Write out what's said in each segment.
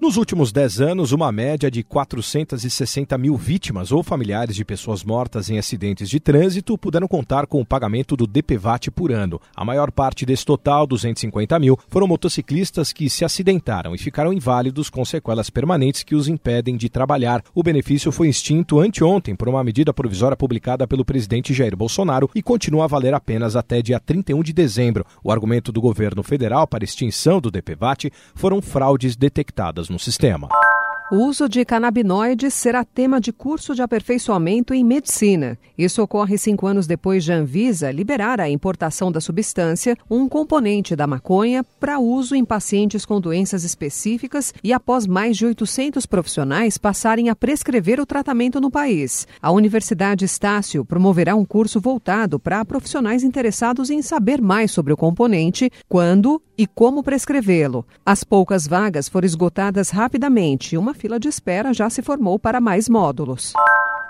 Nos últimos 10 anos, uma média de 460 mil vítimas ou familiares de pessoas mortas em acidentes de trânsito puderam contar com o pagamento do DPVAT por ano. A maior parte desse total, 250 mil, foram motociclistas que se acidentaram e ficaram inválidos com sequelas permanentes que os impedem de trabalhar. O benefício foi extinto anteontem por uma medida provisória publicada pelo presidente Jair Bolsonaro e continua a valer apenas até dia 31 de dezembro. O argumento do governo federal para extinção do DPVAT foram fraudes detectadas no sistema. O uso de canabinoides será tema de curso de aperfeiçoamento em medicina. Isso ocorre cinco anos depois de Anvisa liberar a importação da substância, um componente da maconha, para uso em pacientes com doenças específicas e após mais de 800 profissionais passarem a prescrever o tratamento no país. A Universidade Estácio promoverá um curso voltado para profissionais interessados em saber mais sobre o componente, quando e como prescrevê-lo. As poucas vagas foram esgotadas rapidamente. Uma fila de espera já se formou para mais módulos.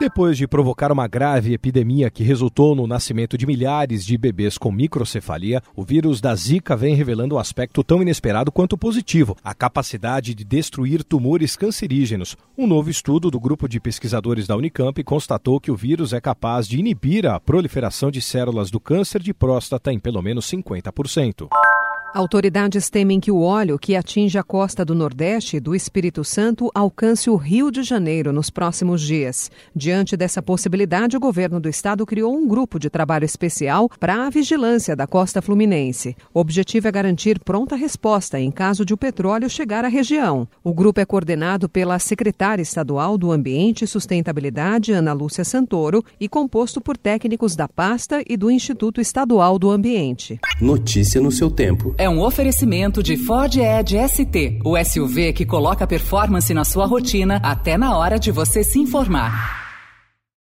Depois de provocar uma grave epidemia que resultou no nascimento de milhares de bebês com microcefalia, o vírus da Zika vem revelando um aspecto tão inesperado quanto positivo: a capacidade de destruir tumores cancerígenos. Um novo estudo do grupo de pesquisadores da Unicamp constatou que o vírus é capaz de inibir a proliferação de células do câncer de próstata em pelo menos 50%. Autoridades temem que o óleo que atinge a costa do Nordeste e do Espírito Santo alcance o Rio de Janeiro nos próximos dias. Diante dessa possibilidade, o governo do estado criou um grupo de trabalho especial para a vigilância da costa fluminense. O objetivo é garantir pronta resposta em caso de o petróleo chegar à região. O grupo é coordenado pela secretária estadual do Ambiente e Sustentabilidade, Ana Lúcia Santoro, e composto por técnicos da pasta e do Instituto Estadual do Ambiente. Notícia no seu tempo é um oferecimento de Ford Edge ST, o SUV que coloca performance na sua rotina até na hora de você se informar.